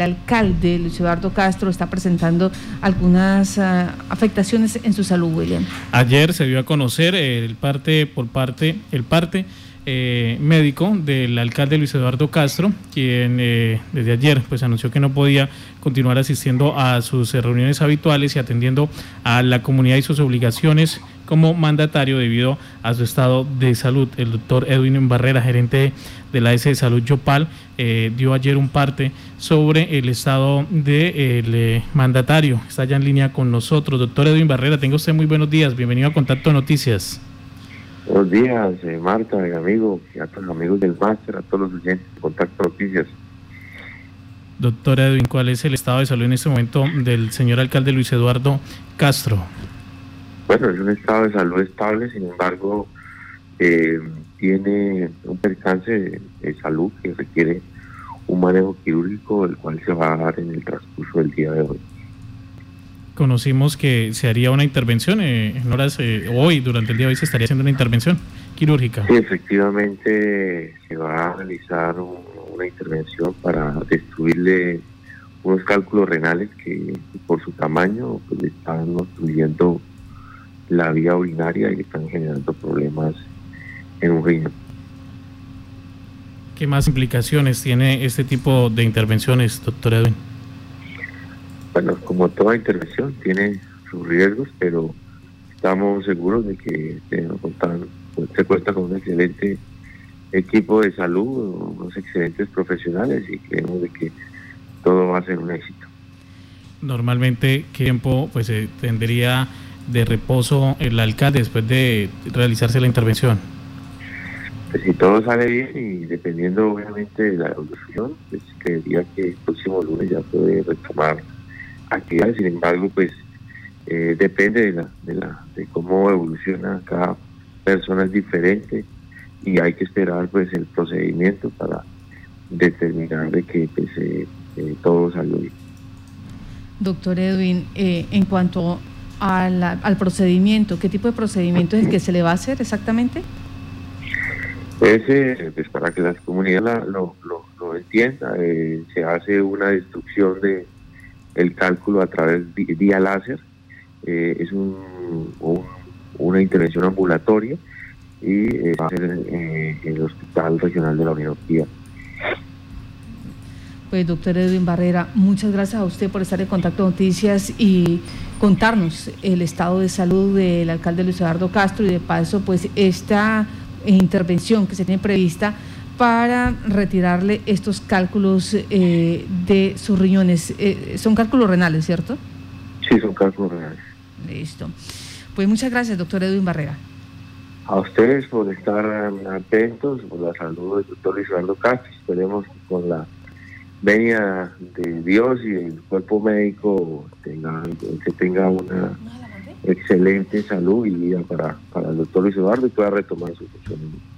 el alcalde Luis Eduardo Castro está presentando algunas ah, afectaciones en su salud, William. Ayer se dio a conocer el parte por parte, el parte eh, médico del alcalde Luis Eduardo Castro, quien eh, desde ayer pues anunció que no podía continuar asistiendo a sus eh, reuniones habituales y atendiendo a la comunidad y sus obligaciones como mandatario debido a su estado de salud. El doctor Edwin Barrera, gerente de la S de Salud Yopal, dio ayer un parte sobre el estado del mandatario. Está ya en línea con nosotros. Doctor Edwin Barrera, tenga usted muy buenos días. Bienvenido a Contacto Noticias. Buenos días, eh, Marta, mi amigo, a todos los amigos del máster, a todos los oyentes de Contacto Noticias. Doctor Edwin, ¿cuál es el estado de salud en este momento del señor alcalde Luis Eduardo Castro? Bueno, es un estado de salud estable, sin embargo, eh, tiene un percance de, salud que requiere un manejo quirúrgico, el cual se va a dar en el transcurso del día de hoy conocimos que se haría una intervención eh, en horas eh, hoy, durante el día de hoy se estaría haciendo una intervención quirúrgica. Sí, efectivamente se va a realizar una intervención para destruirle unos cálculos renales que por su tamaño pues, están obstruyendo la vía urinaria y están generando problemas en un riñón. ¿Qué más implicaciones tiene este tipo de intervenciones, doctor Edwin? Bueno, como toda intervención, tiene sus riesgos, pero estamos seguros de que se cuenta con un excelente equipo de salud, unos excelentes profesionales y creemos de que todo va a ser un éxito. Normalmente, ¿qué tiempo pues tendría de reposo el alcalde después de realizarse la intervención? Pues si todo sale bien y dependiendo obviamente de la evolución, pues creería que el próximo lunes ya puede retomar actividades, sin embargo, pues eh, depende de, la, de, la, de cómo evoluciona cada persona es diferente y hay que esperar pues el procedimiento para determinar de que pues, eh, eh, todo salió bien. Doctor Edwin, en cuanto al procedimiento, ¿qué tipo de procedimiento es el que se le va a hacer exactamente? Ese, pues para que la comunidad lo, lo, lo entienda, se hace una destrucción de, el cálculo a través de vía láser. Eh, es un, una intervención ambulatoria y eh, va a ser en, el Hospital Regional de la Unión Pues doctor Edwin Barrera, muchas gracias a usted por estar en Contacto Noticias y contarnos el estado de salud del alcalde Luis Eduardo Castro y de paso pues esta intervención que se tiene prevista para retirarle estos cálculos eh, de sus riñones. Eh, son cálculos renales, ¿cierto? Sí, son cálculos renales. Listo. Pues muchas gracias, doctor Edwin Barrera. A ustedes por estar atentos, por la salud del doctor Luis Eduardo Castro. Esperemos que con la venia de Dios y el cuerpo médico tenga, que tenga una excelente salud y vida para, para el doctor Luis Eduardo y pueda retomar su funcionamiento.